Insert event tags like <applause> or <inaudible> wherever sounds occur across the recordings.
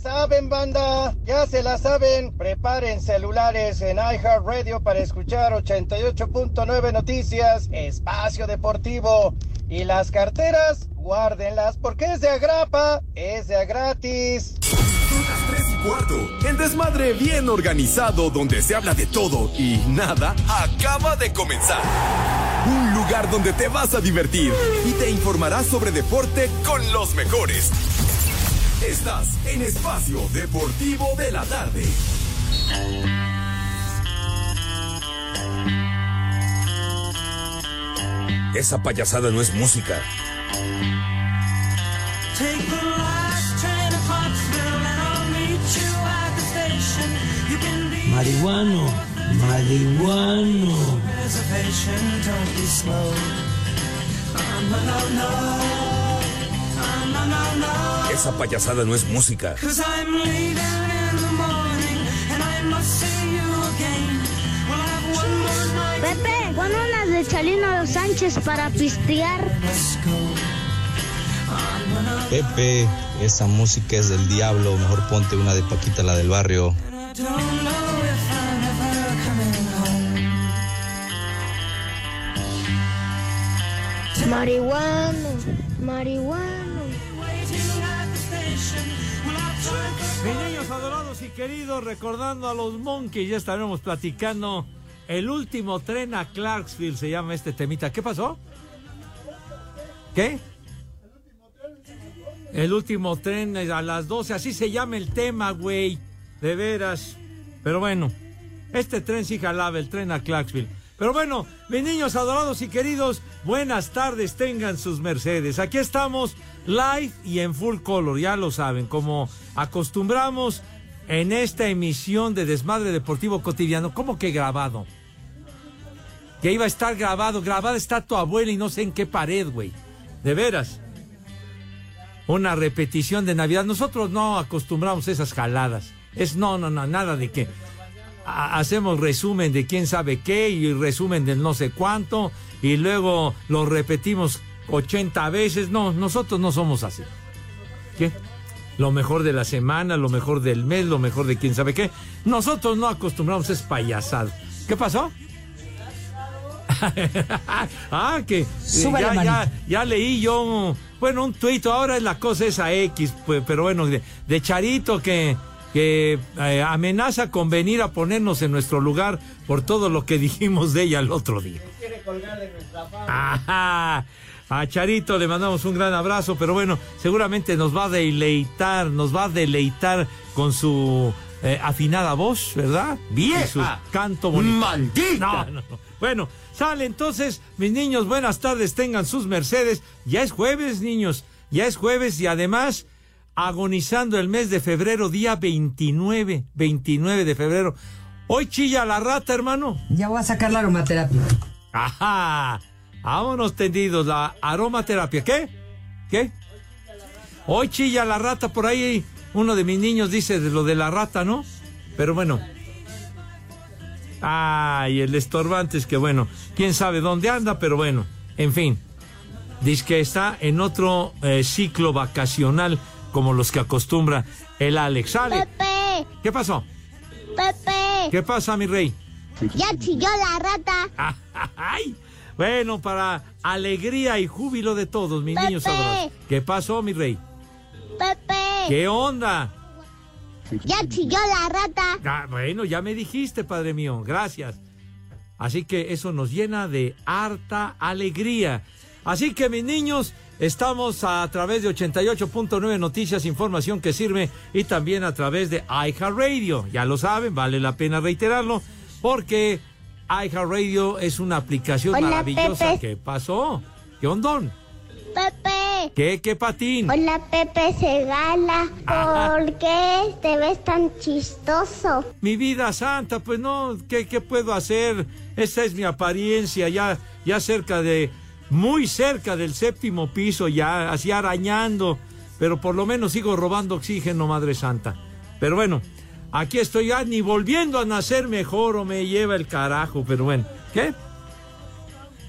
Saben, banda. Ya se la saben. Preparen celulares en iHeartRadio para escuchar 88.9 Noticias, Espacio Deportivo. Y las carteras, guárdenlas porque es de agrapa, es de gratis. Tres y cuarto. El desmadre bien organizado donde se habla de todo y nada acaba de comenzar. Un lugar donde te vas a divertir y te informarás sobre deporte con los mejores. Estás en Espacio Deportivo de la Tarde. Esa payasada no es música. Marihuano, marihuano. Esa payasada no es música. Pepe, pon unas de Chalino Sánchez para pistear. Pepe, esa música es del diablo. Mejor ponte una de Paquita, la del barrio. Marihuano, marihuano. Mis niños adorados y queridos, recordando a los Monkeys, ya estaremos platicando. El último tren a Clarksville se llama este temita. ¿Qué pasó? ¿Qué? El último tren a las 12, así se llama el tema, güey. De veras. Pero bueno, este tren sí jalaba, el tren a Clarksville. Pero bueno, mis niños adorados y queridos, buenas tardes, tengan sus mercedes. Aquí estamos live y en full color, ya lo saben, como acostumbramos en esta emisión de Desmadre Deportivo Cotidiano. ¿Cómo que grabado? Que iba a estar grabado, grabada está tu abuela y no sé en qué pared, güey. De veras. Una repetición de Navidad. Nosotros no acostumbramos esas jaladas. Es no, no, no, nada de que hacemos resumen de quién sabe qué y resumen del no sé cuánto y luego lo repetimos 80 veces. No, nosotros no somos así. ¿Qué? Lo mejor de la semana, lo mejor del mes, lo mejor de quién sabe qué. Nosotros no acostumbramos es payasado. ¿Qué pasó? <laughs> ah, que ya, ya, ya, leí yo, bueno, un tuit, ahora es la cosa esa X, pues, pero bueno, de, de Charito que que eh, amenaza con venir a ponernos en nuestro lugar por todo lo que <laughs> dijimos de ella el otro día. <laughs> Ajá. A Charito le mandamos un gran abrazo, pero bueno, seguramente nos va a deleitar, nos va a deleitar con su eh, afinada voz, ¿verdad? Bien. su canto bonito. ¡Maldita! No, no, no. Bueno, sale entonces, mis niños, buenas tardes, tengan sus Mercedes. Ya es jueves, niños, ya es jueves y además agonizando el mes de febrero, día 29, 29 de febrero. Hoy chilla la rata, hermano. Ya voy a sacar la aromaterapia. Ajá. Vámonos tendidos, la aromaterapia. ¿Qué? ¿Qué? Hoy chilla la rata por ahí. Uno de mis niños dice de lo de la rata, ¿no? Pero bueno. Ay, el estorbante es que bueno, quién sabe dónde anda, pero bueno, en fin. Dice que está en otro eh, ciclo vacacional como los que acostumbra el Alex. ¡Ale! Pepe, ¿Qué pasó? Pepe. ¿Qué pasa, mi rey? Ya chilló la rata. <laughs> ¡Ay! Bueno, para alegría y júbilo de todos, mis Pepe. niños. ¿Qué pasó, mi rey? Pepe. ¿Qué onda? Ya chilló la rata. Ah, bueno, ya me dijiste, padre mío. Gracias. Así que eso nos llena de harta alegría. Así que, mis niños, estamos a través de 88.9 Noticias, información que sirve, y también a través de iHeartRadio. Ya lo saben, vale la pena reiterarlo, porque iHeartRadio es una aplicación Hola, maravillosa. Pepe. ¿Qué pasó? ¿Qué ondón? Pepe. ¿Qué, qué patín? Hola, Pepe Segala. <laughs> ¿Por qué te ves tan chistoso? Mi vida santa, pues no, ¿qué, qué puedo hacer? Esta es mi apariencia, ya, ya cerca de, muy cerca del séptimo piso, ya así arañando, pero por lo menos sigo robando oxígeno, Madre Santa. Pero bueno, aquí estoy ya ni volviendo a nacer mejor o me lleva el carajo, pero bueno, ¿qué?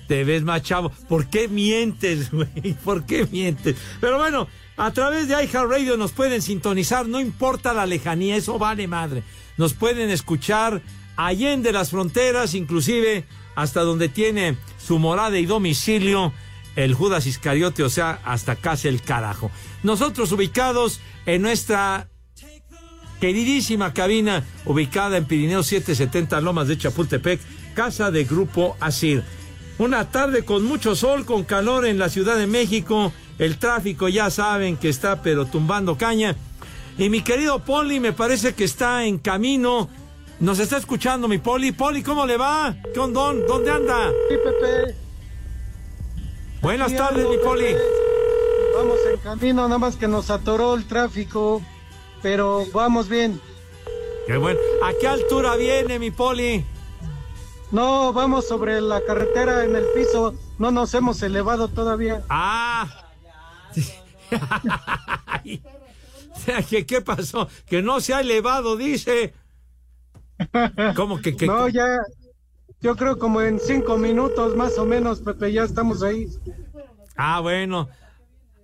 Te ves más chavo. ¿Por qué mientes, <laughs> güey? ¿Por qué mientes? Pero bueno, a través de iHeartRadio nos pueden sintonizar, no importa la lejanía, eso vale madre. Nos pueden escuchar allende las fronteras, inclusive hasta donde tiene su morada y domicilio el Judas Iscariote, o sea, hasta casi el carajo. Nosotros ubicados en nuestra queridísima cabina, ubicada en Pirineo 770 Lomas de Chapultepec, casa de Grupo Asir. Una tarde con mucho sol, con calor en la Ciudad de México. El tráfico ya saben que está pero tumbando caña. Y mi querido Poli me parece que está en camino. Nos está escuchando mi Poli. Poli, ¿cómo le va? ¿Qué onda? ¿Dónde anda? Sí, Pepe. Buenas Sí, tardes, ando, mi Poli. Pepe. Vamos en camino, nada más que nos atoró el tráfico, pero vamos bien. Qué bueno. ¿A qué altura viene mi Poli? No, vamos sobre la carretera en el piso, no nos hemos elevado todavía. Ah. <laughs> ¿Qué, ¿Qué pasó? Que no se ha elevado, dice. ¿Cómo que, que <laughs> No, ya, yo creo como en cinco minutos más o menos, Pepe, ya estamos ahí. Ah, bueno.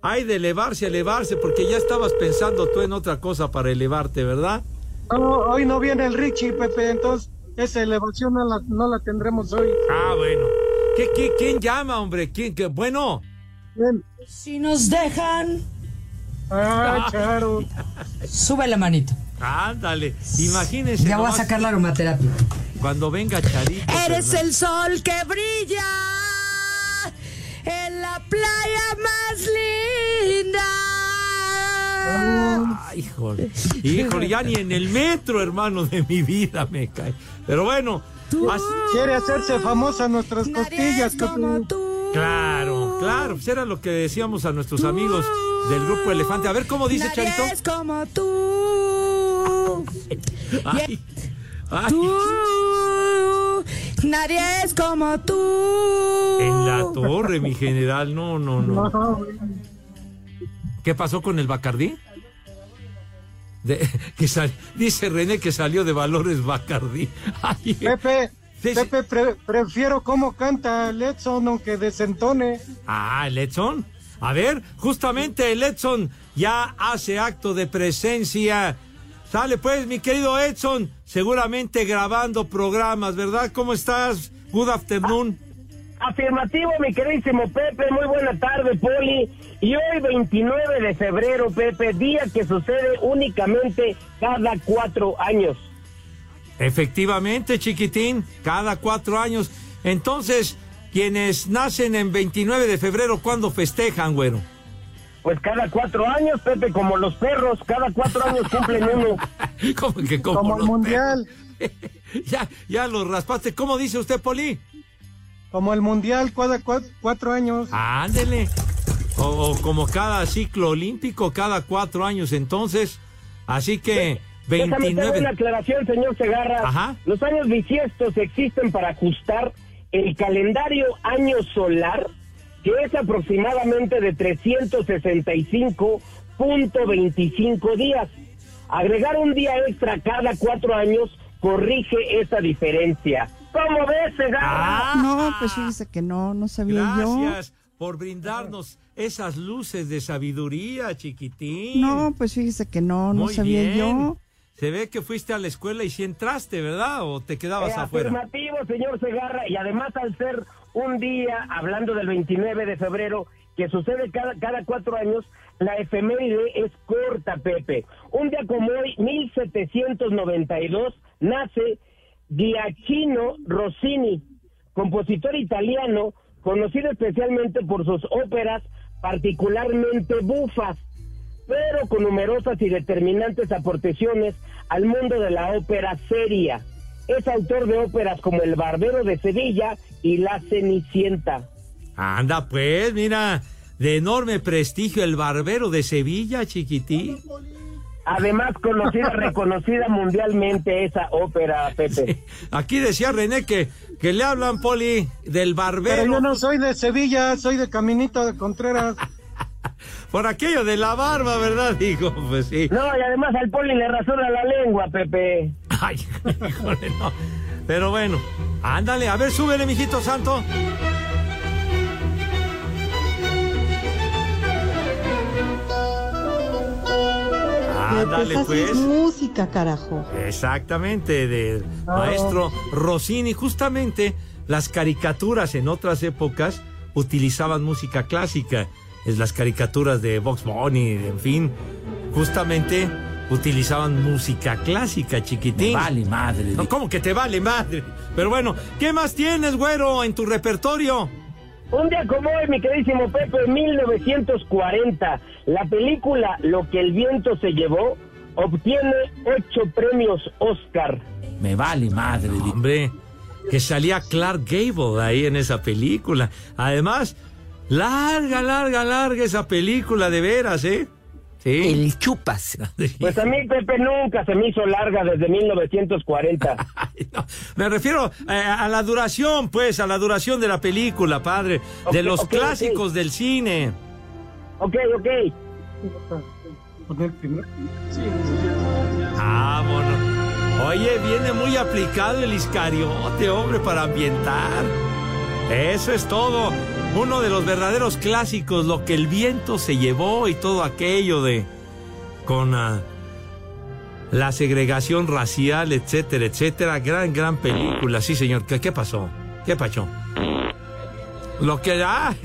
Hay de elevarse, elevarse, porque ya estabas pensando tú en otra cosa para elevarte, ¿verdad? No, hoy no viene el Richie, Pepe, entonces esa elevación no la, no la tendremos hoy. Ah, bueno. ¿Qué, qué, quién llama, hombre? ¿Quién? Qué? Bueno. Si nos dejan. Ah, <laughs> Charo. Sube la manito. Ándale. Imagínense. Ya voy a sacar la aromaterapia. Cuando venga Charito. Eres Fernández. el sol que brilla en la playa más linda. Ah, híjole, <laughs> híjole, ya ni en el metro, hermano, de mi vida me cae. Pero bueno, Quiere hacerse famosa nuestras costillas, Pepe. claro, claro, pues era lo que decíamos a nuestros amigos del grupo Elefante. A ver cómo dice Nadie Charito. es como tú. <laughs> Ay, ay, Tú. Nadie es como tú. en la torre, mi general, no, no, no. No, ¿Qué pasó con el Bacardí? De- que sal- dice René que salió de Valores Bacardí. <laughs> Ay, Pepe, Sí. Pepe, pre- prefiero cómo canta Letson aunque desentone. Ah, el Edson. A ver, justamente el Edson ya hace acto de presencia. Sale pues, mi querido Edson, seguramente grabando programas, ¿verdad? ¿Cómo estás? Good afternoon. Afirmativo, mi queridísimo Pepe, muy buena tarde, Poli. Y hoy, 29 de febrero, Pepe, día que sucede únicamente cada cuatro años. Efectivamente, chiquitín, cada cuatro años. Entonces, quienes nacen en 29 de febrero, ¿cuándo festejan, güero? Pues cada cuatro años, Pepe, como los perros, cada cuatro años cumplen uno. <laughs> ¿Cómo que cómo Como el mundial, <laughs> ya, ya lo raspaste. ¿Cómo dice usted, Poli? como el mundial cada cua- cuatro años. Ándele. O, o como cada ciclo olímpico, cada cuatro años entonces. Así que Déjame hacer una 29. aclaración, señor Segarra. Ajá. Los años bisiestos existen para ajustar el calendario año solar, que es aproximadamente de 365.25 días. Agregar un día extra cada cuatro años corrige esa diferencia. ¿Cómo ves, Segarra? No, pues fíjese que no, no sabía Gracias por brindarnos esas luces de sabiduría, chiquitín. yo. No, pues fíjese que no, no Muy sabía bien. yo. Se ve que fuiste a la escuela y si entraste, ¿verdad? ¿O te quedabas Eh, afuera? Afirmativo, señor Segarra, y además al ser un día, hablando del 29 de febrero, que sucede cada, cada cuatro años, la efeméride es corta, Pepe. Un día como hoy, 1792, nace Giacchino Rossini, compositor italiano, conocido especialmente por sus óperas particularmente bufas, pero con numerosas y determinantes aportaciones al mundo de la ópera seria. Es autor de óperas como El Barbero de Sevilla y La Cenicienta. Anda, pues, mira. de enorme prestigio, el barbero de Sevilla, chiquitín. Además, conocida, <laughs> reconocida mundialmente esa ópera, Pepe. Aquí decía René que, que le hablan, Poli, del barbero. Pero yo no soy de Sevilla, soy de Caminito de Contreras. <laughs> Por aquello de la barba, ¿verdad? Digo, pues sí. No, y además al Poli le rasura la lengua, Pepe. <laughs> Ay, híjole, no. Pero bueno, ándale, a ver, súbele, mijito santo. Ándale, Pues pues. es música, carajo. Exactamente, del maestro Rossini. Justamente las caricaturas en otras épocas utilizaban música clásica. Es las caricaturas de Box Bunny, en fin. Justamente utilizaban música clásica, chiquitín. vale madre. No, ¿cómo que te vale madre? Pero bueno, ¿qué más tienes, güero, en tu repertorio? Un día como hoy, mi queridísimo Pepe, en 1940, la película Lo que el viento se llevó obtiene ocho premios Oscar. Me vale madre. Hombre, que salía Clark Gable ahí en esa película. Además, larga, larga, larga esa película, de veras, ¿eh? Sí. El chupas. <laughs> Pues a mí, Pepe, nunca se me hizo larga desde 1940. <laughs> Me refiero eh, a la duración, pues, a la duración de la película, padre. de los clásicos del cine. Ok, ok. Ah, bueno. Oye, viene muy aplicado el iscariote, hombre, para ambientar. Eso es todo. Uno de los verdaderos clásicos, lo que el viento se llevó y todo aquello de con ah, la segregación racial, etcétera, etcétera. Gran, gran película. Sí, señor. ¿Qué, qué pasó? ¿Qué pasó? Lo que ah,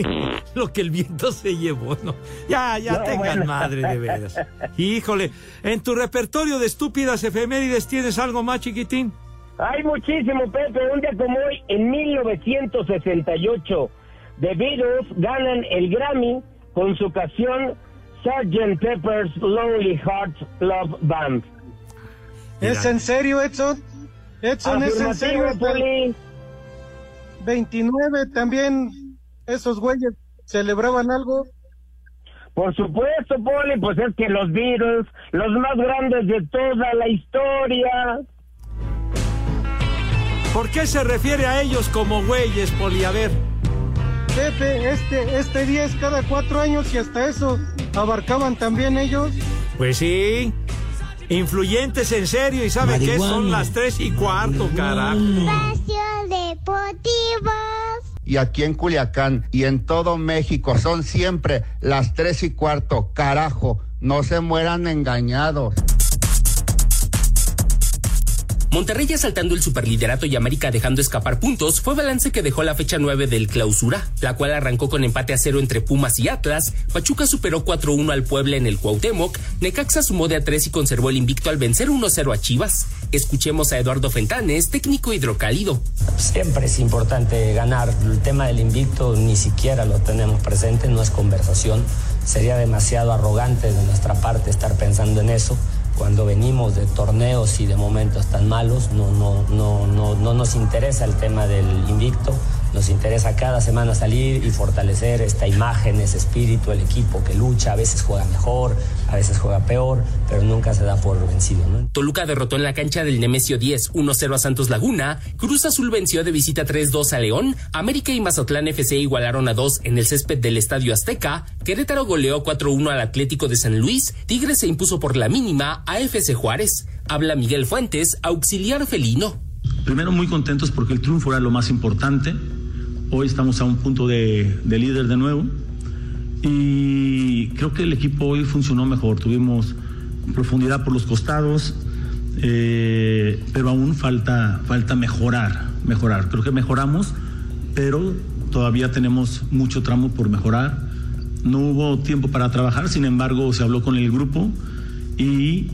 <laughs> lo que el viento se llevó, no. Ya, ya No, tengan bueno. madre de veras. Híjole, en tu repertorio de estúpidas efemérides tienes algo más chiquitín. Hay muchísimo, Pepe. Un día como hoy, en 1968, The Beatles ganan el Grammy con su canción Sgt. Pepper's Lonely Hearts Club Band. ¿Es en serio, Edson? Edson, ¿es en serio? Poli. 29 también, esos güeyes celebraban algo. Por supuesto, Poli, pues es que los Beatles, los más grandes de toda la historia. ¿Por qué se refiere a ellos como güeyes, Poli? A ver. Pepe, este, este día es cada cuatro años y hasta eso abarcaban también ellos. Pues sí. Influyentes en serio y sabe que son las tres y cuarto, carajo. Espacio Deportivo. y aquí en Culiacán y en todo México son siempre las tres y cuarto. Carajo, no se mueran engañados. Monterrey asaltando el superliderato y América dejando escapar puntos fue balance que dejó la fecha 9 del clausura, la cual arrancó con empate a cero entre Pumas y Atlas, Pachuca superó 4-1 al Puebla en el Cuauhtémoc, Necaxa sumó de a 3 y conservó el invicto al vencer 1-0 a Chivas. Escuchemos a Eduardo Fentanes, técnico hidrocálido. Siempre es importante ganar. El tema del invicto ni siquiera lo tenemos presente, no es conversación. Sería demasiado arrogante de nuestra parte estar pensando en eso. Cuando venimos de torneos y de momentos tan malos, no, no, no, no, no nos interesa el tema del invicto. Nos interesa cada semana salir y fortalecer esta imagen, ese espíritu, el equipo que lucha, a veces juega mejor, a veces juega peor, pero nunca se da por vencido. ¿no? Toluca derrotó en la cancha del Nemesio 10 1-0 a Santos Laguna, Cruz Azul venció de visita 3-2 a León, América y Mazatlán FC igualaron a 2 en el césped del Estadio Azteca, Querétaro goleó 4-1 al Atlético de San Luis, Tigres se impuso por la mínima a FC Juárez. Habla Miguel Fuentes, auxiliar felino. Primero muy contentos porque el triunfo era lo más importante. Hoy estamos a un punto de, de líder de nuevo y creo que el equipo hoy funcionó mejor. Tuvimos profundidad por los costados, eh, pero aún falta, falta mejorar, mejorar. Creo que mejoramos, pero todavía tenemos mucho tramo por mejorar. No hubo tiempo para trabajar, sin embargo se habló con el grupo y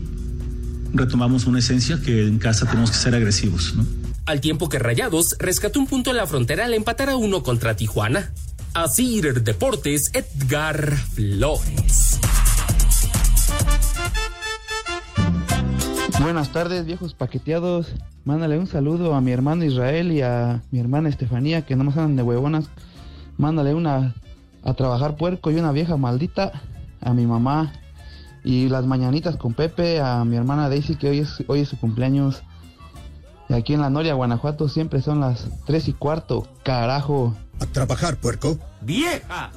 retomamos una esencia que en casa tenemos que ser agresivos. ¿no? Al tiempo que Rayados rescató un punto en la frontera al empatar a uno contra Tijuana. Así Deportes, Edgar Flores. Buenas tardes, viejos paqueteados. Mándale un saludo a mi hermano Israel y a mi hermana Estefanía, que nomás andan de huevonas. Mándale una a trabajar puerco y una vieja maldita, a mi mamá y las mañanitas con Pepe, a mi hermana Daisy que hoy es, hoy es su cumpleaños. Y aquí en la Noria, Guanajuato, siempre son las tres y cuarto, carajo. A trabajar, puerco. ¡Vieja!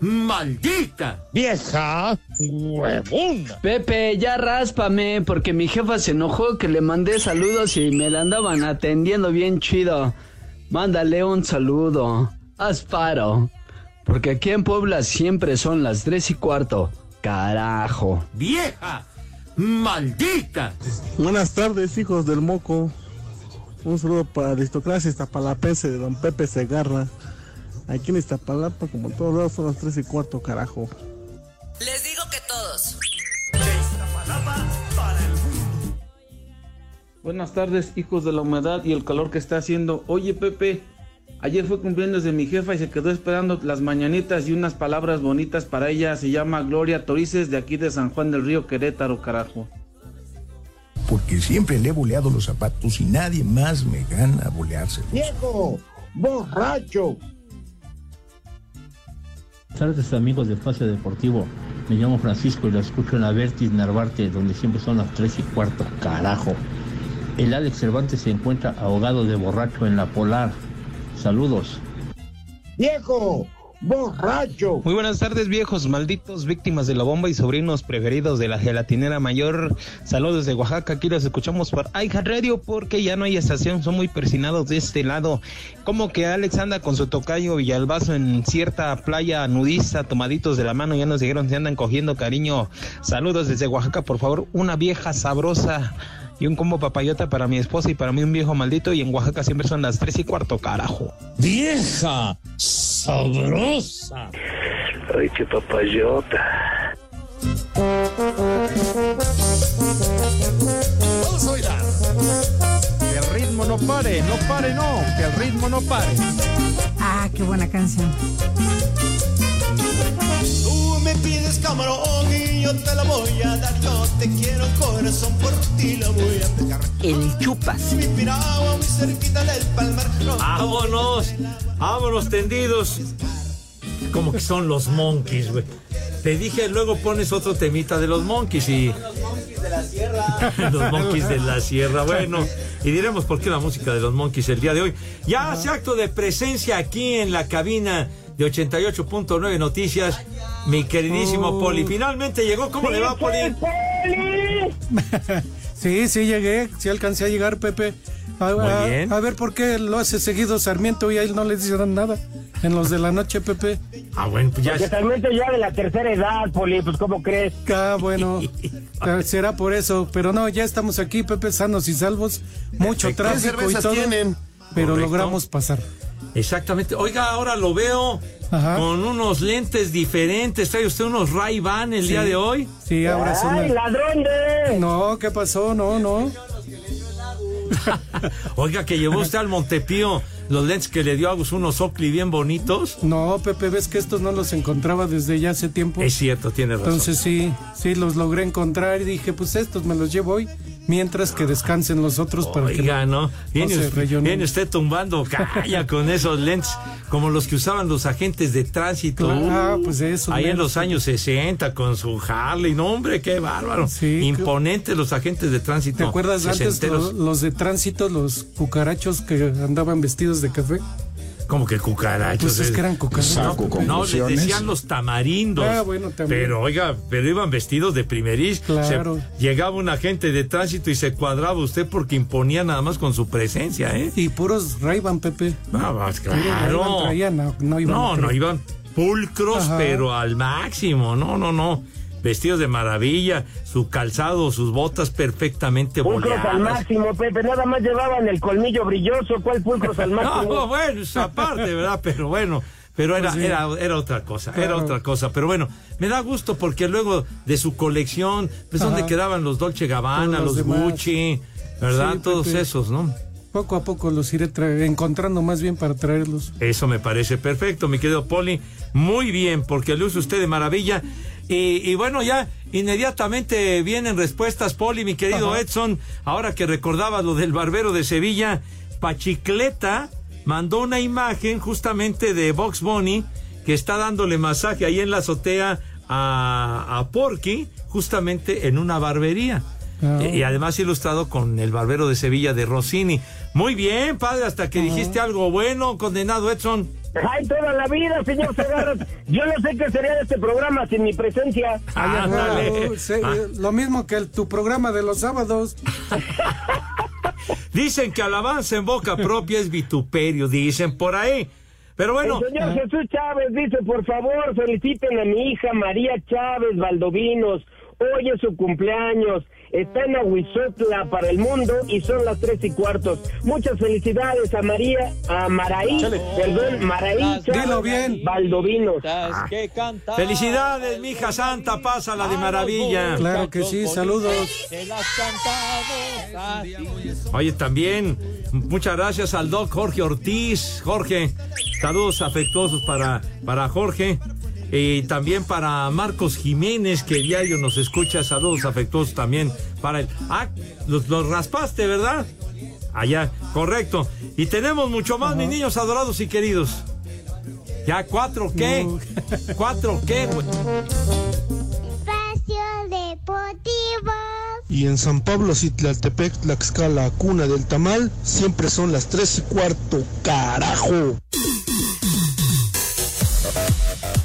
¡Maldita! ¡Vieja! ¡Huevona! Pepe, ya ráspame, porque mi jefa se enojó que le mandé saludos y me la andaban atendiendo bien chido. Mándale un saludo. Haz paro. Porque aquí en Puebla siempre son las tres y cuarto. Carajo. ¡Vieja! ¡Maldita! Buenas tardes, hijos del moco. Un saludo para la aristocracia iztapalapense de don Pepe Segarra. Aquí en Iztapalapa, como en todos lados, son las 3 y cuarto, carajo. Les digo que todos. Buenas tardes, hijos de la humedad y el calor que está haciendo. Oye, Pepe, ayer fue cumpleaños de mi jefa y se quedó esperando las mañanitas y unas palabras bonitas para ella. Se llama Gloria Torices de aquí de San Juan del Río Querétaro, carajo. Porque siempre le he boleado los zapatos y nadie más me gana bolearse. ¡Viejo! ¡Borracho! Buenas tardes amigos de Espacio Deportivo. Me llamo Francisco y lo escucho en la Vertis Narvarte, donde siempre son las tres y cuarto. Carajo. El Alex Cervantes se encuentra ahogado de borracho en la Polar. Saludos. ¡Viejo! Borracho. Muy buenas tardes, viejos malditos, víctimas de la bomba y sobrinos preferidos de la gelatinera mayor. Saludos de Oaxaca, aquí los escuchamos por iHeart Radio porque ya no hay estación, son muy persinados de este lado. Como que Alex anda con su tocayo Villalbazo en cierta playa nudista, tomaditos de la mano, ya nos dijeron si andan cogiendo cariño. Saludos desde Oaxaca, por favor, una vieja sabrosa y un combo papayota para mi esposa y para mí un viejo maldito y en Oaxaca siempre son las tres y cuarto, carajo. Vieja sabrosa. Ay, qué papayota. Vamos a bailar. Que el ritmo no pare, no pare, no, que el ritmo no pare. Ah, qué buena canción. Me pides camarón y yo te la voy a dar. Yo te quiero corazón, por ti la voy a pegar. El chupas. Mi piragua muy cerquita del palmar. No, Vámonos, vámonos tendidos. Como que son los monkeys, güey. Te dije, luego pones otro temita de los monkeys y... los monkeys de la sierra, <laughs> bueno. Y diremos por qué la música de los monkeys el día de hoy. Ya hace acto de presencia aquí en la cabina de 88.9 Noticias, mi queridísimo Oh. Poli. Finalmente llegó, ¿cómo le va, Poli? <laughs> Sí, sí llegué, sí alcancé a llegar, Pepe. A, a- bien. a ver por qué lo hace seguido Sarmiento y a él no le dicen nada en los de la noche, Pepe. Ah, bueno, pues Porque Sarmiento ya de la tercera edad, Poli, pues ¿cómo crees? Ah, bueno, eh, <laughs> será por eso, pero no, ya estamos aquí, Pepe, sanos y salvos, mucho Perfecto. ¿Qué tráfico y todo, tienen? pero Correcto. logramos pasar. Exactamente. Oiga, ahora lo veo con unos lentes diferentes. ¿Trae usted unos Ray-Ban el Sí. día de hoy? Sí, ahora son. ¡Ay, ladrón de! No, ¿qué pasó? No, no. <laughs> Oiga, que llevó usted al Montepío los lentes que le dio a Agus, unos Oakley bien bonitos. No, Pepe, ves que estos no los encontraba desde ya hace tiempo. Es cierto, tiene razón. Entonces sí, sí los logré encontrar y dije, pues estos me los llevo hoy, mientras que descansen los otros para que Oiga, ¿no? Viene, se usted, rellonen. viene usted tumbando <laughs> calla con esos lentes, como los que usaban los agentes de tránsito. Ah, pues eso, Ahí en los años 60 con su Harley. No, hombre, qué bárbaro. Imponentes los agentes de tránsito. ¿Te acuerdas antes sesenteros. lo- los de tránsito, los cucarachos que andaban vestidos de café? Como que cucarachos. Pues es que eran cucarachos. No, no, les decían los tamarindos. Ah, bueno, también. Pero, oiga, pero iban vestidos de primeris. Claro. Se- llegaba un agente de tránsito y se cuadraba usted porque imponía nada más con su presencia, ¿eh? Y puros Ray-Ban, Pepe. No, pues, claro. Traían, no, no iban. No, no, iban pulcros, Ajá. pero al máximo. No, no, no. Vestidos de maravilla, su calzado, sus botas perfectamente Pulcros al boleadas. máximo, Pepe. Nada más llevaban el colmillo brilloso. ¿Cuál pulcros al <laughs> máximo? No, bueno, esa parte, ¿verdad? Pero bueno, pero era, Pues sí. era, era otra cosa, era otra cosa. Pero bueno, me da gusto porque luego de su colección, pues Ajá. donde quedaban los Dolce Gabbana, Todos los. Gucci, ¿verdad? Sí, Todos Pepe. esos, ¿no? Poco a poco los iré tra- encontrando más bien para traerlos. Eso me parece perfecto, mi querido Poli. Muy bien, porque luce usted de maravilla. Y, y bueno, ya inmediatamente vienen respuestas, Poli, mi querido Ajá. Edson. Ahora que recordabas lo del barbero de Sevilla, Pachicleta mandó una imagen justamente de Box Bunny que está dándole masaje ahí en la azotea a, a Porky, justamente en una barbería. Ah. Y, y además ilustrado con el barbero de Sevilla de Rossini. Muy bien, padre, hasta que dijiste algo bueno, condenado Edson. Ay, toda la vida, señor Segarra. <laughs> Yo no sé qué sería de este programa sin mi presencia. Ah, No, se- Lo mismo que el- tu programa de los sábados. <laughs> Dicen que alabanza en boca propia es vituperio, dicen por ahí. Pero bueno. El señor Jesús Chávez dice, por favor, feliciten a mi hija María Chávez Valdovinos. Hoy es su cumpleaños. Está en Aguizotla para el mundo y son las tres y cuartos. Muchas felicidades a María, a Maraí, perdón, Maraí Chávez Dilo bien. Valdovinos. Felicidades, mi hija santa, pásala de maravilla. Claro que sí, saludos. Oye, también, muchas gracias al doc Jorge Ortiz. Jorge, saludos afectuosos para, para Jorge. Y también para Marcos Jiménez, que diario nos escucha. Saludos afectuosos también para él. Ah, los, los raspaste, ¿verdad? Allá, correcto. Y tenemos mucho más, mis niños adorados y queridos. Ya, ¿cuatro qué? <laughs> ¿Cuatro qué? Espacio Deportivo. Y en San Pablo, Citlaltepec, Tlaxcala, cuna del tamal, siempre son las tres y cuarto, carajo.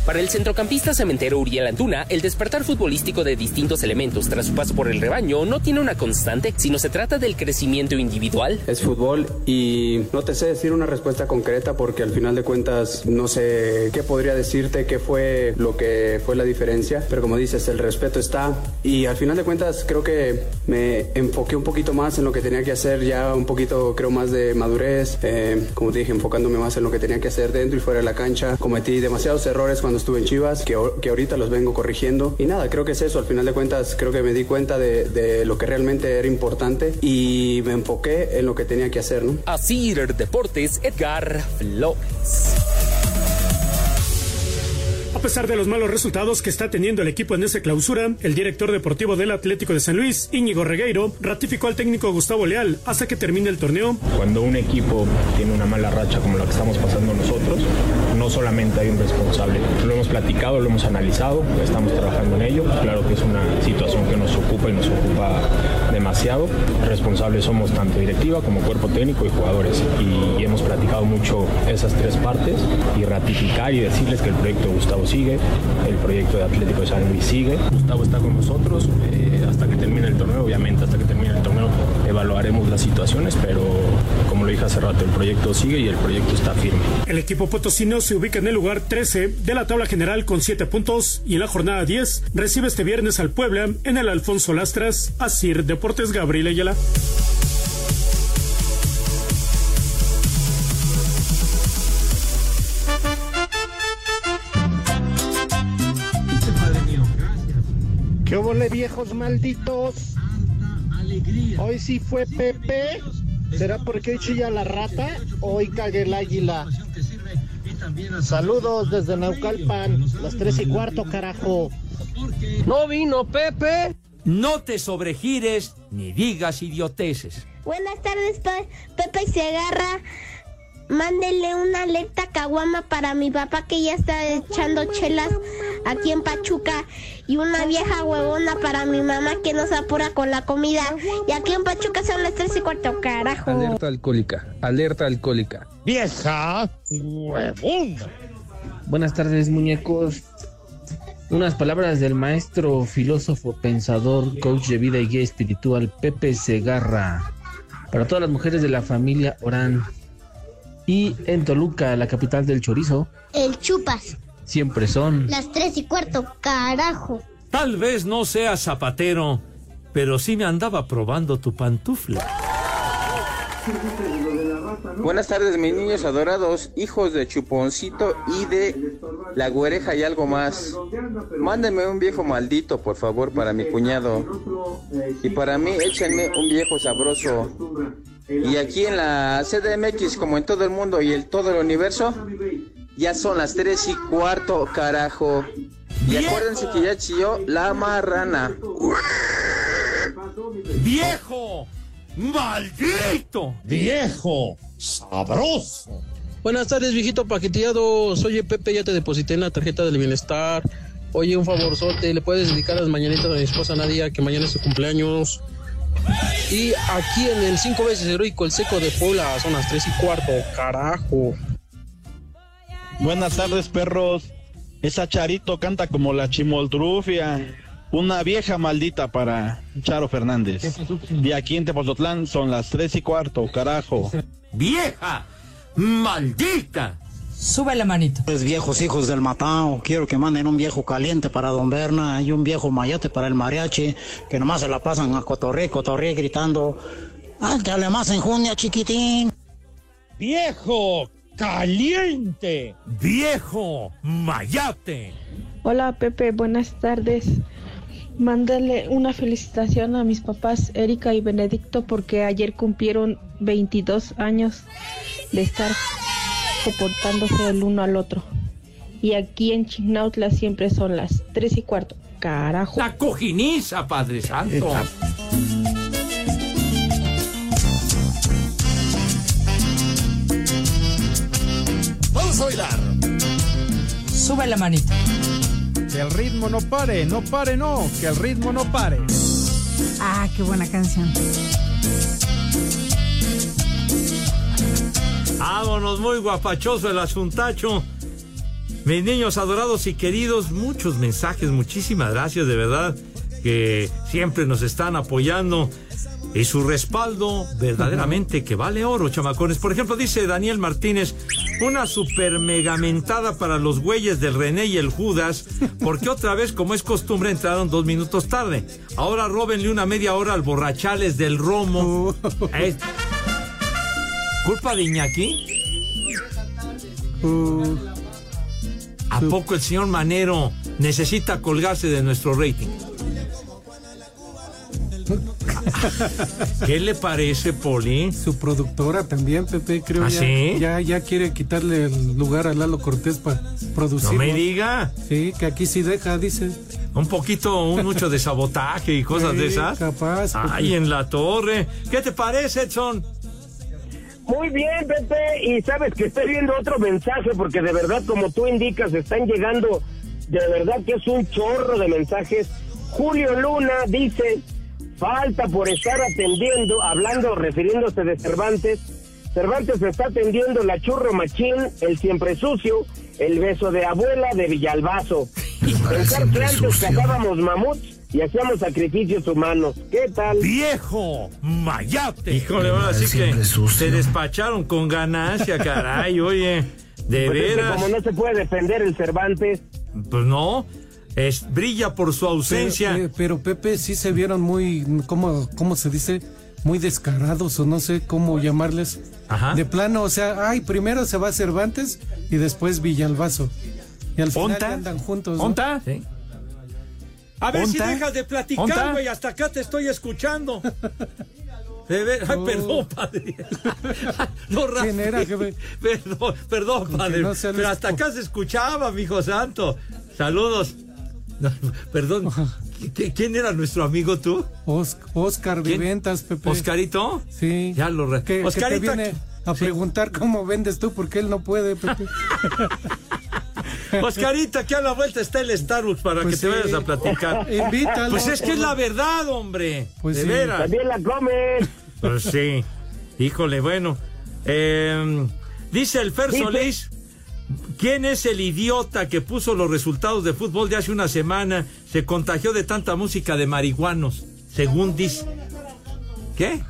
Para el centrocampista cementero Uriel Antuna, el despertar futbolístico de distintos elementos tras su paso por el rebaño no tiene una constante, sino se trata del crecimiento individual. Es fútbol y no te sé decir una respuesta concreta porque al final de cuentas no sé qué podría decirte, qué fue lo que fue la diferencia, pero como dices, el respeto está y al final de cuentas creo que me enfoqué un poquito más en lo que tenía que hacer, ya un poquito creo más de madurez, eh, como te dije, enfocándome más en lo que tenía que hacer dentro y fuera de la cancha. Cometí demasiados errores cuando estuve en Chivas que, que ahorita los vengo corrigiendo y nada, creo que es eso, al final de cuentas creo que me di cuenta de, de lo que realmente era importante y me enfoqué en lo que tenía que hacer, ¿no? Así Deportes, Edgar Flores. A pesar de los malos resultados que está teniendo el equipo en esa clausura, el director deportivo del Atlético de San Luis, Íñigo Regueiro, ratificó al técnico Gustavo Leal hasta que termine el torneo. Cuando un equipo tiene una mala racha como la que estamos pasando nosotros, no solamente hay un responsable. Lo hemos platicado, lo hemos analizado, estamos trabajando en ello. Claro que es una situación que nos ocupa y nos ocupa demasiado. Responsables somos tanto directiva como cuerpo técnico y jugadores. Y, hemos platicado mucho esas tres partes y ratificar y decirles que el proyecto de Gustavo sigue, el proyecto de Atlético de San Luis sigue. Gustavo está con nosotros eh, hasta que termine el torneo, obviamente hasta que termine el torneo evaluaremos las situaciones, pero como lo dije hace rato, el proyecto sigue y el proyecto está firme. El equipo potosino se ubica en el lugar 13 de la tabla general con 7 puntos y en la jornada 10 recibe este viernes al Puebla en el Alfonso Lastras, Asir Deportes Gabriel Ayala. ¿Qué ole viejos malditos? Hoy sí fue Pepe. ¿Será porque hoy chilla la rata o hoy cague el águila? Saludos desde Naucalpan, las tres y cuarto, carajo. No vino Pepe. No te sobregires ni digas idioteces. Buenas tardes, Pe- Pepe y Segarra. Mándele una alerta caguama para mi papá que ya está echando chelas aquí en Pachuca y una vieja huevona para mi mamá que nos apura con la comida. Y aquí en Pachuca son las tres y cuarto, carajo. Alerta alcohólica, alerta alcohólica. Vieja huevona. Buenas tardes, muñecos. Unas palabras del maestro, filósofo, pensador, coach de vida y guía espiritual Pepe Segarra. Para todas las mujeres de la familia Orán. Y en Toluca, la capital del chorizo, El chupas, siempre son. las tres y cuarto, carajo. Tal vez no sea zapatero, pero sí me andaba probando tu pantufla. Buenas tardes, mis niños adorados, hijos de Chuponcito y de la güereja y algo más. Mándenme un viejo maldito, por favor, para mi cuñado. Y para mí, échenme un viejo sabroso. Y aquí en la CDMX, como en todo el mundo y el todo el universo, ya son las tres y cuarto, carajo. Y acuérdense que ya chilló la marrana. ¡Viejo! ¡Maldito! ¡Viejo! ¡Sabroso! Buenas tardes, viejito paqueteado. Soy Pepe, ya te deposité en la tarjeta del bienestar. Oye, un favorzote, ¿le puedes dedicar las mañanitas a mi esposa Nadia, que mañana es su cumpleaños? Y aquí en el cinco veces heroico, el seco de Puebla, son las tres y cuarto, carajo. Buenas tardes, perros. Esa Charito canta como la chimoltrufia. Una vieja maldita para Charo Fernández. Y aquí en Tepozotlán son las tres y cuarto, carajo. ¡Vieja! ¡Maldita! Sube la manito. Viejos hijos del matao, quiero que manden un viejo caliente para Don Berna y un viejo mayate para el mariachi, que nomás se la pasan a cotorre, cotorre gritando, ¡Ándale más enjundia, chiquitín! ¡Viejo caliente! ¡Viejo mayate! Hola Pepe, buenas tardes. Mándale una felicitación a mis papás Erika y Benedicto porque ayer cumplieron 22 años de estar soportándose el uno al otro. Y aquí en Chignautla siempre son las 3 y cuarto. Carajo. La cojiniza, Padre Santo. Vamos a bailar. Sube la manito. Que el ritmo no pare, no pare, no. Que el ritmo no pare. Ah, qué buena canción. Vámonos, muy guapachoso el asuntacho. Mis niños adorados y queridos, muchos mensajes, muchísimas gracias de verdad que siempre nos están apoyando y su respaldo verdaderamente que vale oro, chamacones. Por ejemplo, dice Daniel Martínez, una super megamentada para los güeyes del René y el Judas, porque otra vez, como es costumbre, entraron dos minutos tarde. Ahora róbenle una media hora al borrachales del Romo. Es- ¿Culpa de Iñaki? ¿A poco el señor Manero necesita colgarse de nuestro rating? ¿Qué le parece, Poli? Su productora también, Pepe, creo ¿Ah, ya, sí? ya, ya quiere quitarle el lugar a Lalo Cortés para producir. No me diga. Sí, que aquí sí deja, dice. Un poquito, un mucho de sabotaje y cosas de esas. capaz. Ay, en la torre. ¿Qué te parece, Edson? Muy bien, Pepe, y sabes que estoy viendo otro mensaje porque de verdad, como tú indicas, están llegando, de verdad que es un chorro de mensajes. Julio Luna dice, falta por estar atendiendo, hablando, refiriéndose de Cervantes. Cervantes está atendiendo la churro machín, el siempre sucio, el beso de abuela de Villalbazo. Pensar que antes cazábamos mamuts y hacíamos sacrificios humanos. ¿Qué tal? ¡Viejo! ¡Mayate! Híjole, ahora sí que se despacharon con ganancia, caray, oye. De Pues es que veras. como no se puede defender el Cervantes. Pues no. Es, brilla por su ausencia. Pero, pero, Pepe sí se vieron muy, ¿cómo, cómo se dice? Muy descarados o no sé cómo llamarles. Ajá. De plano, o sea, ay, primero se va Cervantes y después Villalbazo. Y al final andan juntos. ¿no? ¿Onta? A ver si dejas de platicar, güey. Hasta acá te estoy escuchando. <laughs> De ver- Ay, No. perdón, padre. <laughs> No. ¿Quién era, jefe? Perdón, perdón, padre. no Pero hasta acá se escuchaba, mi hijo santo. Saludos. No, perdón. ¿Qui- ¿Quién era nuestro amigo tú? Os- Oscar ¿Quién? Viventas, Pepe. ¿Oscarito? Sí. Ya lo re- Que, que te Oscarito, viene a preguntar cómo vendes tú porque él no puede, Pepe. <laughs> Oscarita, que a la vuelta está el Starbucks para Pues que te vayas a platicar. Invítalo. Pues es que es la verdad, hombre. Pues de sí. veras. También la comes. Pues sí. Híjole, bueno. Eh, dice el Fer Solís. ¿Quién es el idiota que puso los resultados de fútbol de hace una semana? Se contagió de tanta música de marihuanos, según dice. ¿Qué?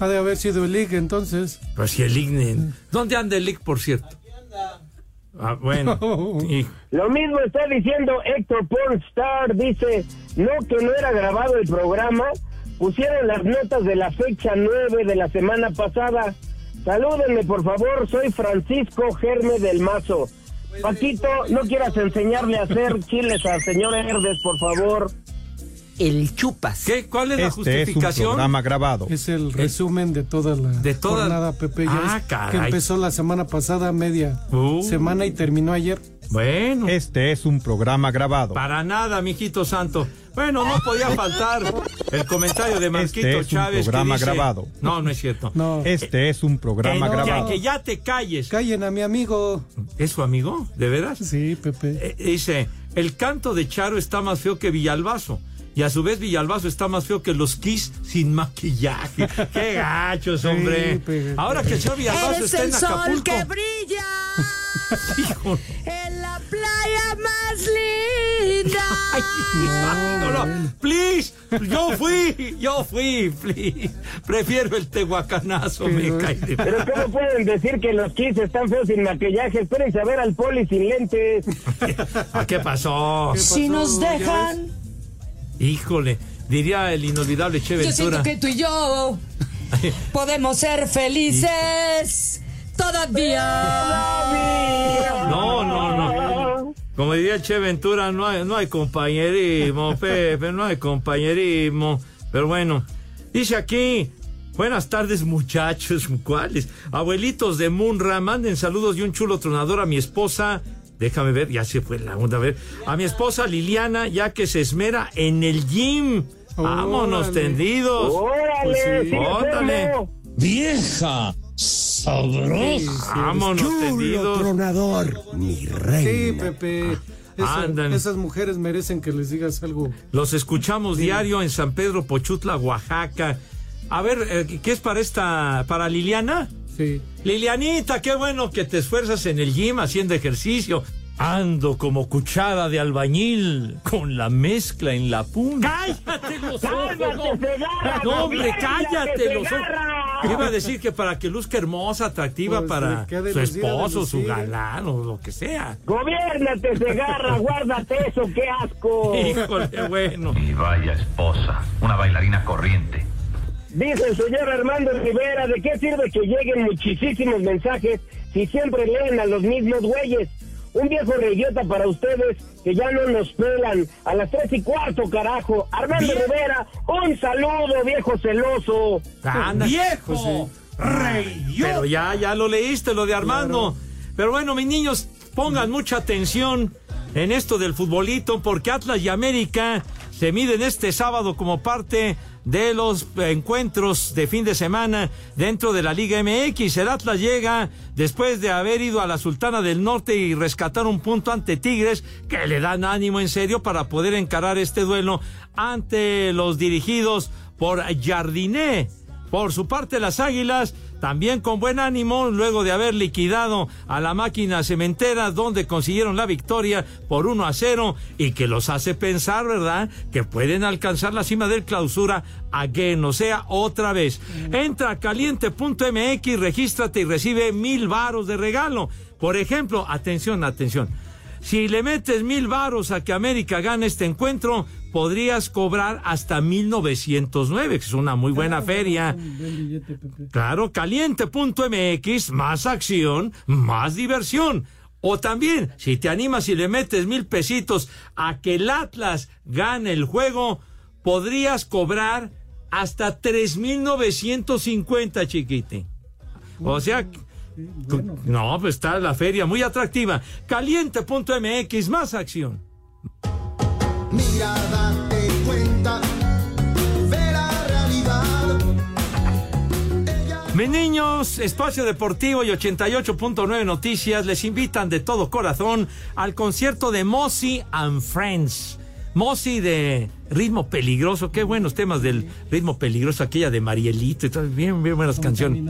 Ha de haber sido el League entonces. Pues si el IGNE. ¿Dónde anda el IC, por cierto? Ah, bueno. <laughs> Lo mismo está diciendo Héctor Pornstar, dice, no que no era grabado el programa, pusieron las notas de la fecha 9 de la semana pasada. Salúdenme, por favor, soy Francisco Germe del Mazo. Paquito, no quieras enseñarle a hacer chiles al señor Herdes, por favor. El Chupas. ¿Qué? ¿Cuál es la Este es un justificación? programa grabado. Es el resumen de toda la De toda- jornada, Pepe. Ya Ah, caray. Que empezó la semana pasada, media Uh. semana y terminó ayer. Bueno. Este es un programa grabado. Para nada, mijito santo. Bueno, no podía faltar el comentario de Marquito Este es un Chávez. programa que dice- grabado. No, no es cierto. No. Este es un programa que, no, grabado. que ya te calles. Callen a mi amigo. ¿Es su amigo? ¿De veras? Sí, Pepe. Eh, dice, el canto de Charo está más feo que Villalbazo. Y a su vez Villalbazo está más feo que los Kiss sin maquillaje. <laughs> ¡Qué gachos, hombre! Pepe. Ahora que el señor Villalbazo está en el sol Acapulco. que brilla <laughs> Hijo. en la playa más linda. <laughs> No, no, please, yo fui, yo fui, please. Prefiero el tehuacanazo, me cae de- Pero ¿cómo pueden decir que los Kiss están feos sin maquillaje? Espérense a ver al poli sin lentes. Ah, ¿Qué pasó? Si nos dejan, Híjole, diría el inolvidable Che yo siento Ventura. que tú y yo <laughs> podemos ser felices todavía. No, no, no. Como diría Che Ventura, no hay, no hay compañerismo, <laughs> Pepe, no hay compañerismo. Pero bueno, dice aquí, buenas tardes muchachos, ¿cuáles? Abuelitos de Munra, manden saludos y un chulo tronador a mi esposa. Déjame ver, ya se fue la onda, a ver. A mi esposa Liliana, ya que se esmera en el gym. Vámonos Órale. tendidos. ¡Órale! Pues sí. sí. Vieja sabrosa. Vámonos tendidos. tronador, mi Sí, reina. Pepe. Eso- Ándale. esas mujeres merecen que les digas algo. Los escuchamos diario en San Pedro Pochutla, Oaxaca. A ver, eh, ¿qué es para esta, para Liliana? Sí. Lilianita, qué bueno que te esfuerzas en el gym haciendo ejercicio. Ando como cuchara de albañil con la mezcla en la punta. ¡Cállate <laughs> los ojos! ¡Cállate, No, Segarra, no hombre, cállate los ojos. Iba a decir que para que luzca hermosa, atractiva Pues, para ¿qué ha de su esposo, su galán o lo que sea. Gobiérnate, Segarra, guárdate eso, qué asco. <laughs> Híjole, bueno. Y vaya esposa, una bailarina corriente. Dice el señor Armando Rivera, ¿de qué sirve que lleguen muchísimos mensajes si siempre leen a los mismos güeyes? Un viejo reidiota para ustedes que ya no nos pelan. A las tres y cuarto, carajo. Armando Bien. Rivera, un saludo, viejo celoso. Anda. ¡Viejo! Pero ya, ya lo leíste, lo de Armando. Pero bueno, mis niños, pongan mucha atención en esto del futbolito, porque Atlas y América se miden este sábado como parte de los encuentros de fin de semana dentro de la Liga MX. El Atlas llega después de haber ido a la Sultana del Norte y rescatar un punto ante Tigres, que le dan ánimo en serio para poder encarar este duelo ante los dirigidos por Jardiné. Por su parte, las Águilas, también con buen ánimo, luego de haber liquidado a la máquina cementera, donde consiguieron la victoria por 1 a 0, y que los hace pensar, ¿verdad?, que pueden alcanzar la cima del clausura again, o sea, otra vez. Entra a caliente.mx, regístrate y recibe mil varos de regalo. Por ejemplo, atención, atención. Si le metes mil varos a que América gane este encuentro, podrías cobrar hasta 1909, que es una muy buena feria. Buen billete, Pepe. Claro, caliente.mx, más acción, más diversión. O también, si te animas y le metes mil pesitos a que el Atlas gane el juego, podrías cobrar hasta 3.950, chiquite. O sea, no, pues está la feria muy atractiva. Caliente.mx, más acción. Mira, date cuenta, la realidad. Mis niños, Espacio Deportivo y 88.9 Noticias les invitan de todo corazón al concierto de Mossy and Friends. Mossy de ritmo peligroso, qué buenos temas del ritmo peligroso, aquella de Marielito y todo, bien, bien buenas canciones.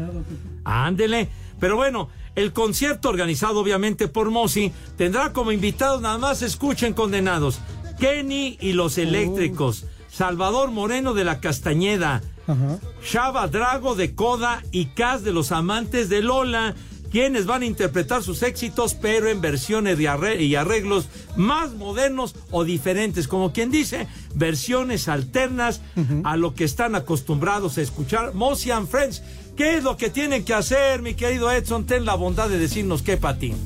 Ándele. Pero bueno, el concierto organizado obviamente por Mosi tendrá como invitados nada más escuchen condenados. Kenny y los eléctricos. Salvador Moreno de la Castañeda. Ajá. Shaba Drago de Coda y Cas de los amantes de Lola, quienes van a interpretar sus éxitos, pero en versiones y arre- y arreglos más modernos o diferentes, como quien dice, versiones alternas a lo que están acostumbrados a escuchar. Mossy and Friends, ¿qué es lo que tienen que hacer, mi querido Edson? Ten la bondad de decirnos qué patín.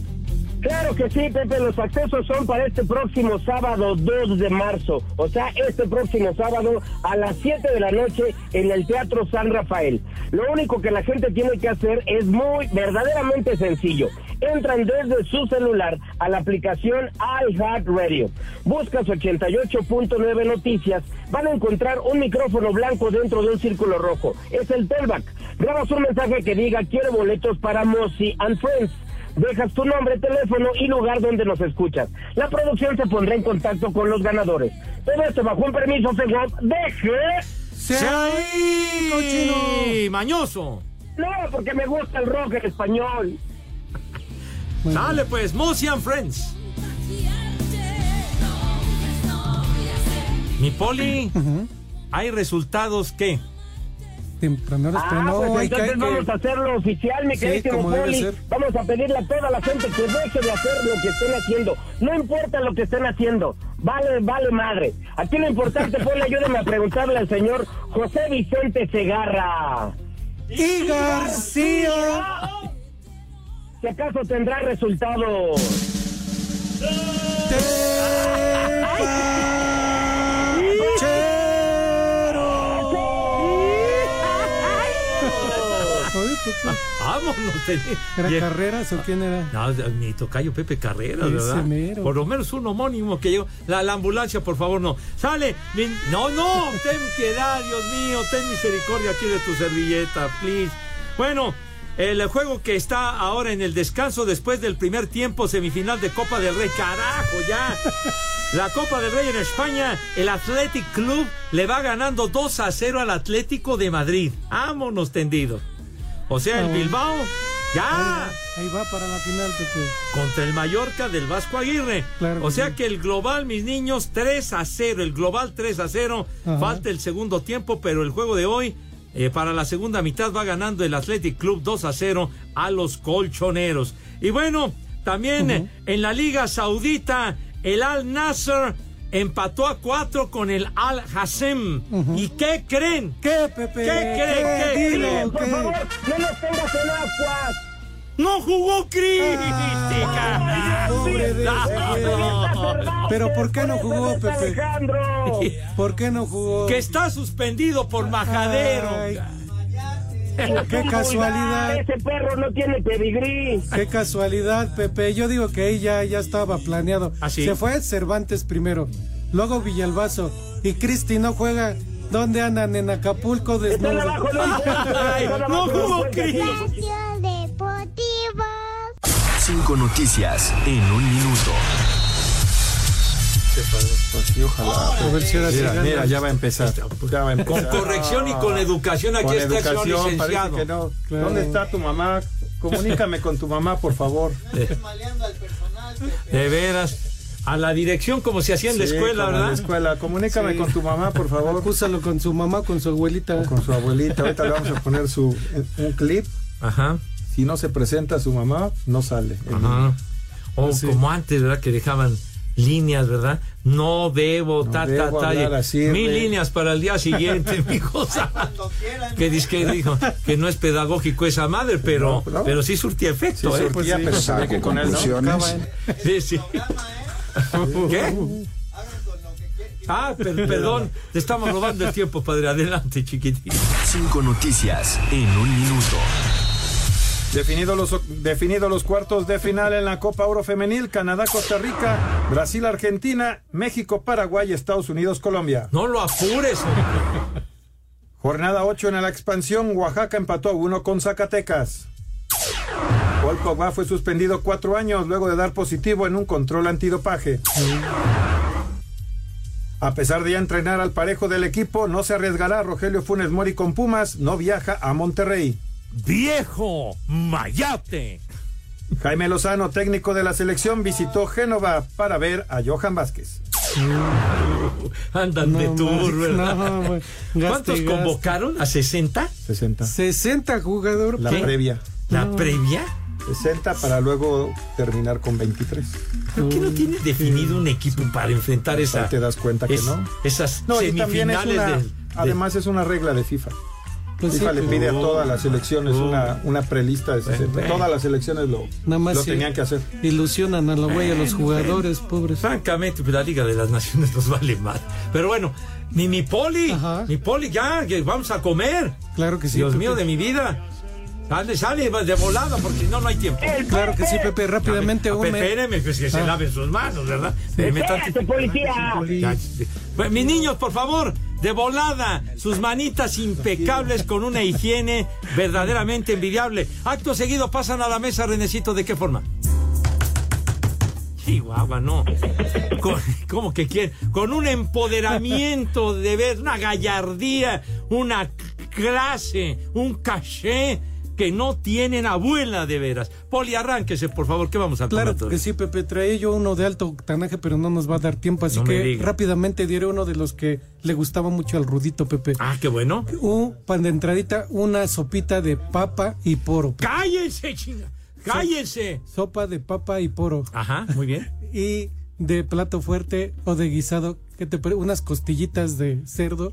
Claro que sí, Pepe, los accesos son para este próximo sábado 2 de marzo, o sea, este próximo sábado a las 7 de la noche en el Teatro San Rafael. Lo único que la gente tiene que hacer es muy verdaderamente sencillo. Entran desde su celular a la aplicación iHeartRadio. Buscas 88.9 noticias. Van a encontrar un micrófono blanco dentro de un círculo rojo. Es el Telback. Grabas un mensaje que diga quiero boletos para Mossy and Friends dejas tu nombre, teléfono y lugar donde nos escuchas. La producción se pondrá en contacto con los ganadores. Todo esto bajo un permiso, señor. ¡Deje! ¡Se ahí, cochino! ¡Mañoso! No, porque me gusta el rock en español. Dale pues, Mossy and Friends. Mi poli, ¿hay resultados qué? Ah, pues entonces que- vamos a hacerlo oficial, mi Sí, como debe Poli. Vamos a pedirle a toda la gente que deje de hacer lo que estén haciendo. No importa lo que estén haciendo. Vale, vale madre. Aquí lo importante, Poli, ayúdame a preguntarle al señor José Vicente Segarra. Y García. Si acaso tendrá resultados. Vámonos. ¿Era. Carreras o quién era? No, mi tocayo Pepe Carreras, ¿verdad? mero. Por lo menos un homónimo que llegó. La, la ambulancia, por favor, no. Sale. mi- No, no. Ten piedad, Dios mío. Ten misericordia aquí de tu servilleta, please. Bueno, el juego que está ahora en el descanso después del primer tiempo semifinal de Copa del Rey. Carajo, ya. La Copa del Rey en España, el Athletic Club le va ganando 2 a 0 al Atlético de Madrid. Vámonos tendidos. O sea, el Ah. Bilbao, ya Ahí va para la final, Pepe. contra el Mallorca del Vasco Aguirre. Claro o sea sí. que el global, mis niños, 3 a 0. El global 3 a 0. Ajá. Falta el segundo tiempo, pero el juego de hoy, eh, para la segunda mitad, va ganando el Athletic Club 2 a 0 a los colchoneros. Y bueno, también eh, en la Liga Saudita, el Al Nasser empató a 4 con el Al Hassem. ¿Y qué creen? ¿Qué, Pepe? ¿Qué creen? ¿Qué Dilo, creen? Por ¿qué? favor, no nos tengas en aguas. ¡No jugó de No. Pero ¿por qué no jugó, Pepe? Alejandro. ¿Por qué no jugó? Que está suspendido por majadero. Ay, qué casualidad. Ese perro no tiene pedigrí. Qué casualidad, Pepe. Yo digo que ahí ya, ya estaba planeado. ¿Ah, sí? Se fue Cervantes primero, luego Villalbazo. Y Cristi no juega. ¿Dónde andan? En Acapulco desnudos. abajo no un jugó puente. Cris. Deportivo. Cinco noticias en un minuto. Pues sí, ojalá. A ver si ahora sí Mira, mira, ya va a empezar. Ya va a Con corrección y con educación. Aquí Con está el señor educación, licenciado. que no. Claro. ¿Dónde está tu mamá? Comunícame con tu mamá, por favor. <laughs> De veras. A la dirección como se hacía en la escuela, como en ¿verdad? la escuela. Comunícame Sí. con tu mamá, por favor. Acúsalo con su mamá, con su abuelita. Con su abuelita. Ahorita le vamos a poner su un clip. Ajá. Si no se presenta su mamá, no sale. Ajá. O Sí. como antes, ¿verdad? Que dejaban líneas, ¿verdad? No debo, No ta, debo ta, ta. así, Mil líneas para el día siguiente, <laughs> mi cosa. Que dice que dijo que no es pedagógico esa madre, pero, No, no. pero sí surtía efecto, Sí, ¿eh? surtía, pero sabía que con él no. Acaba en- <laughs> Sí, sí. <laughs> ¿Qué? Ah, per- perdón, te estamos robando el tiempo, padre. Adelante, chiquitín. Cinco noticias en un minuto. Definidos los, definido los cuartos de final en la Copa Oro Femenil, Canadá, Costa Rica, Brasil, Argentina, México, Paraguay, Estados Unidos, Colombia. No lo apures. Jornada 8 en la expansión, Oaxaca empató a 1 con Zacatecas. Paul Pogba fue suspendido cuatro años luego de dar positivo en un control antidopaje. A pesar de ya entrenar al parejo del equipo, no se arriesgará Rogelio Funes Mori con Pumas, no viaja a Monterrey. ¡Viejo mayate! Jaime Lozano, técnico de la selección, visitó Génova para ver a Johan Vázquez. <laughs> Andan de tour, ¿verdad? no, güey. Gaste, ¿Cuántos gaste. convocaron? ¿A 60? 60. 60 jugador. La ¿Qué? previa. ¿La previa? 60 para luego terminar con 23. ¿Por qué no tiene definido un equipo para enfrentar esa, te das cuenta que es- no. esas también es semifinales una, del- además es una regla de FIFA. Pues sí, le pide a todas las selecciones una, una prelista de 60. Eh, Todas las selecciones lo, Nada más lo tenían que hacer. Ilusionan a la güey a los jugadores, pobres. Francamente, pues, la Liga de las Naciones <laughs> nos vale más. Pero bueno, mi, mi poli, mi poli, ya, que vamos a comer. Claro que sí. Dios Pepe. mío de mi vida. Sale, sale de volada, porque si no, no hay tiempo. Claro que sí, Pepe, rápidamente. Me- Espéreme, pues que se Ah. laven sus manos, ¿verdad? Sí. Espéreme ¡Espérate, tantito. policía! Ya, pues, mis niños, por favor, de volada, sus manitas impecables con una higiene verdaderamente envidiable. Acto seguido pasan a la mesa, Renecito, ¿de qué forma? Chihuahua, no. Con- ¿Cómo que quieren? Con un empoderamiento de ver, una gallardía, una clase, un caché que no tienen abuela de veras. Poli, arránquese, por favor, que vamos a Claro que sí, Pepe. Traía yo uno de alto octanaje, pero no nos va a dar tiempo. Así No que rápidamente diré uno de los que le gustaba mucho al Rudito, Pepe. Ah, qué bueno. Un pan de entradita, una sopita de papa y poro. ¡Cállense, chinga! ¡Cállense! Sopa de papa y poro. Ajá, muy bien. <laughs> Y de plato fuerte o de guisado, que te unas costillitas de cerdo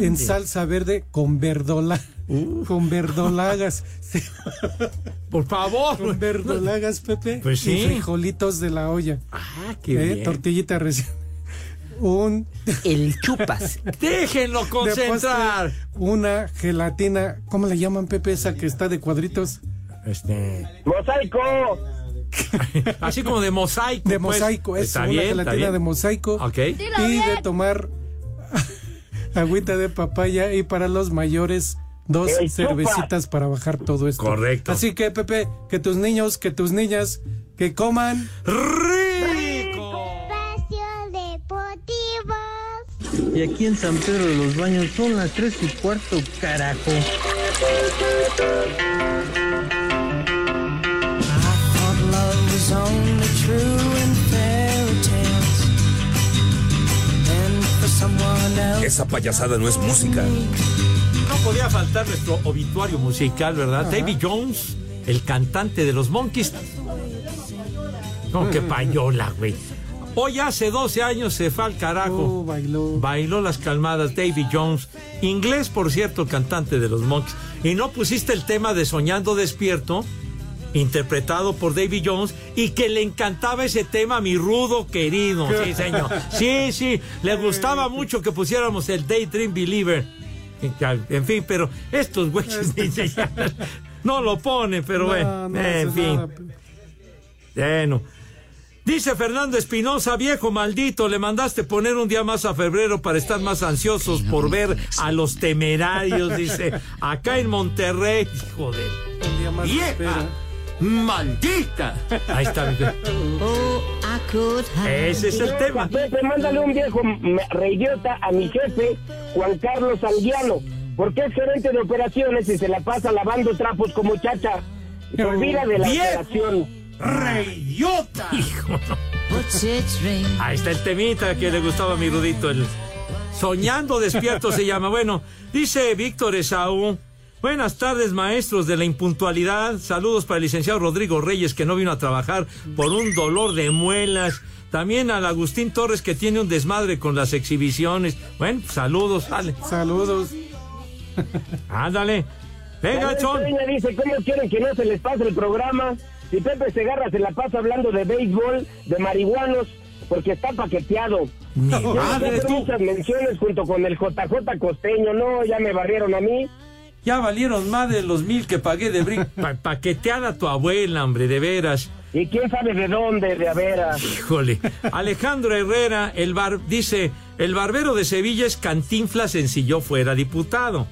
en salsa verde con verdola. Con verdolagas. <laughs> Sí. Por favor. Con verdolagas, Pepe. Pues sí. Y frijolitos de la olla. Ah, qué Eh, bien. Tortillita recién. Un. El chupas. <laughs> Déjenlo concentrar. postre, una gelatina. ¿Cómo le llaman, Pepe? Esa que está de cuadritos. Este. ¡Mosaico! <laughs> Así como de mosaico. De pues. mosaico, es Está una bien, está gelatina bien. de mosaico. Ok. Y de tomar agüita de papaya y para los mayores dos cervecitas para bajar todo esto. Correcto. Así que Pepe, que tus niños, que tus niñas, que coman ¡Rico! Y aquí en San Pedro de los Baños son las tres y cuarto, carajo. Esa payasada no es música. No podía faltar nuestro obituario musical, ¿verdad? David Jones, el cantante de los Monkeys. No, qué payola, güey. Hoy hace 12 años se fue al carajo. Oh, bailó. Bailó las calmadas David Jones. Inglés, por cierto, el cantante de los Monkeys. Y no pusiste el tema de Soñando Despierto, interpretado por David Jones, y que le encantaba ese tema a mi rudo querido. Sí, señor. <laughs> Sí, sí. Le gustaba mucho que pusiéramos el Daydream Believer. <laughs> En fin, pero estos güeyes no lo ponen, pero bueno, No, no en haces fin. nada. Bueno. Dice Fernando Espinosa, viejo maldito, le mandaste poner un día más a febrero para estar más ansiosos por ver a los temerarios, dice, acá en Monterrey, hijo de Un día más vieja. Maldita. Ahí está. Ese es el tema. Pepe, mándale un viejo reidiota a mi jefe, Juan Carlos Alguiano, porque es gerente de operaciones y se la pasa lavando trapos como chacha. Se olvida de la ¡Viejo! operación. ¡Reyota! Hijo. Ahí está el temita que le gustaba a mi Rudito. El Soñando despierto se llama. Bueno, dice Víctor Esaú. Buenas tardes, maestros de la impuntualidad. Saludos para el licenciado Rodrigo Reyes, que no vino a trabajar por un dolor de muelas. También al Agustín Torres, que tiene un desmadre con las exhibiciones. Bueno, saludos, dale. Saludos. Ándale. Venga, Chon. Peña dice, ¿cómo quieren que no se les pase el programa? Si Pepe Segarra se la pasa hablando de béisbol, de marihuanos, porque está paqueteado. Ni madre tú. muchas menciones junto con el JJ Costeño, no, ya me barrieron a mí. Ya valieron más de los mil que pagué de brick. <laughs> Pa paquetear a tu abuela, hombre, de veras. Y quién sabe de dónde, de a veras. Híjole. Alejandro Herrera, el bar, dice, el barbero de Sevilla es Cantinflas en si yo fuera diputado.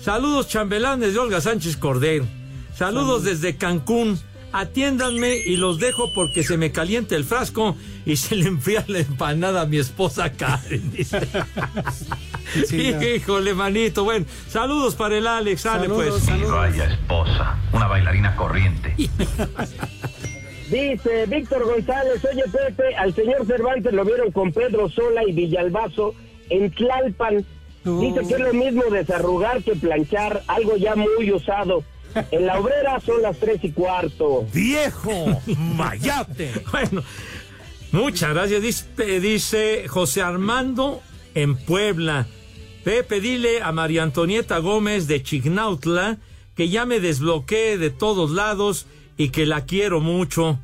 Saludos chambelanes de Olga Sánchez Cordero. Saludos desde Cancún. Atiéndanme y los dejo porque se me calienta el frasco y se le enfría la empanada a mi esposa Karen. dice. <laughs> Sí. Híjole, manito. Bueno, saludos para el Alex. Sale Saludos, pues. saludos. Vaya esposa, una bailarina corriente. <laughs> Dice Víctor González, oye Pepe, al señor Cervantes lo vieron con Pedro Sola y Villalbazo en Tlalpan. Dice que es lo mismo desarrugar que planchar, algo ya muy usado. En la obrera son las tres y cuarto. ¡Viejo! ¡Mayate! <laughs> bueno, muchas gracias. Dice, dice José Armando en Puebla. Pepe, dile a María Antonieta Gómez de Chignautla que ya me desbloqueé de todos lados y que la quiero mucho.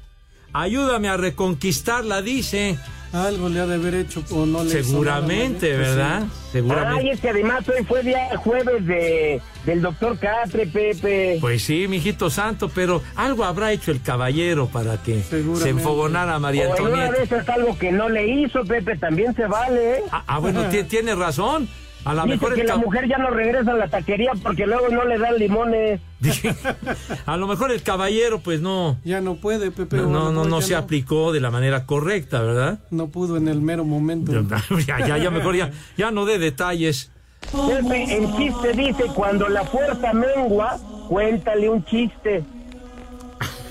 Ayúdame a reconquistarla, dice. Algo le ha de haber hecho o no le hizo Seguramente, nada, ¿no? Pues ¿verdad? sí. Seguramente. Ay, es que además hoy fue día jueves de, del doctor Catre, Pepe. Pues sí, mijito santo, pero algo habrá hecho el caballero para que se enfogonara a María o en una Antonieta. de esas algo que no le hizo, Pepe, también se vale, ¿eh? Ah, ah, bueno, ti- tiene razón. A lo Dice mejor que el la mujer ya no regresa a la taquería porque luego no le dan limones. <laughs> a lo mejor el caballero pues no Ya no puede, Pepe. no no, no, no se aplicó de la manera correcta, ¿verdad? No pudo en el mero momento. ya, ya, ya mejor ya, ya no dé detalles. Pepe, el chiste dice, cuando la fuerza mengua, cuéntale un chiste.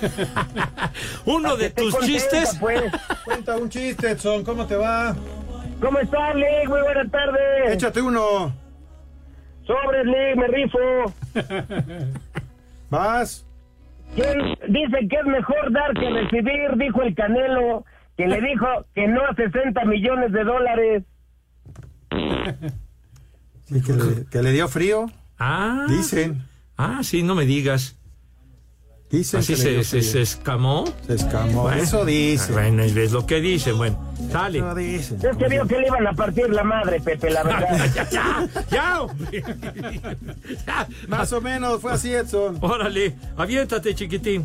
<laughs> Uno de tus contenta, chistes. Pues. <laughs> Cuenta un chiste, Edson, ¿cómo te va? ¿Cómo estás, Lee? Muy buenas tardes. Échate uno. Sobres, Lee, me rifo. <laughs> Vas. ¿Quién dice que es mejor dar que recibir? Dijo el Canelo, que le dijo que no a 60 millones de dólares. <laughs> Sí, que, le, que le dio frío. Ah. Dicen. Ah, sí, no me digas. Dicen Así se, se, escamó. Se escamó. Eso dice. Bueno, es lo que dicen. Bueno, sale. Eso dicen. Es que vio que le iban a partir la madre, Pepe, la verdad. <laughs> ya, ya, ya, hombre. <laughs> Ya. Más o menos fue así, Edson. Órale, aviéntate, chiquitín.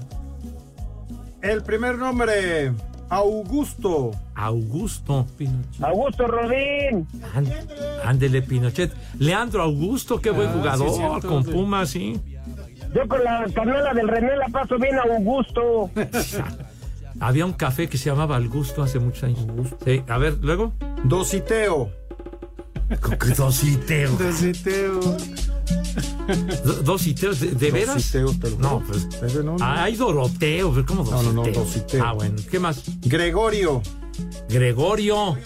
El primer nombre, Augusto. Augusto. Augusto Rodín. Án- Ándele, Pinochet. Leandro Augusto, qué buen Ah, sí, jugador. cierto, con sí. Pumas, sí. Yo con la canela del René la paso bien a Augusto. <laughs> Había un café que se llamaba Augusto hace muchos años. Sí, a ver, luego. Dositeo. Dositeo. Dositeo. Do- Dositeo, ¿de, de veras? Te lo No, pues. Ese no, no. Ah, hay Doroteo, pero ¿cómo No, Dositeo? no, no, Dositeo. Ah, bueno, ¿qué más? Gregorio. Gregorio.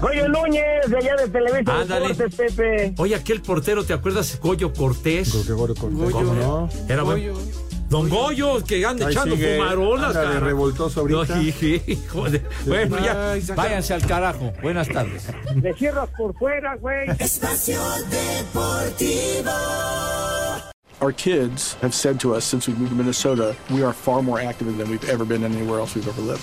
Goyo Núñez, de allá de Televisa Ándale. Deportes, Pepe. Oye, aquel portero, ¿te acuerdas? Goyo Cortés. Gregorio Cortés. ¿Cómo no? Era Goyo. bueno. Don Goyo, que anda echando sigue, fumarolas, anda de cara. revoltoso ahorita. No, hijo de- Bueno, ya, Ay, saca- váyanse al carajo. Buenas tardes. Le cierras por fuera, güey. Espacio Deportivo. Our kids have said to us since we moved to Minnesota, we are far more active than we've ever been anywhere else we've ever lived.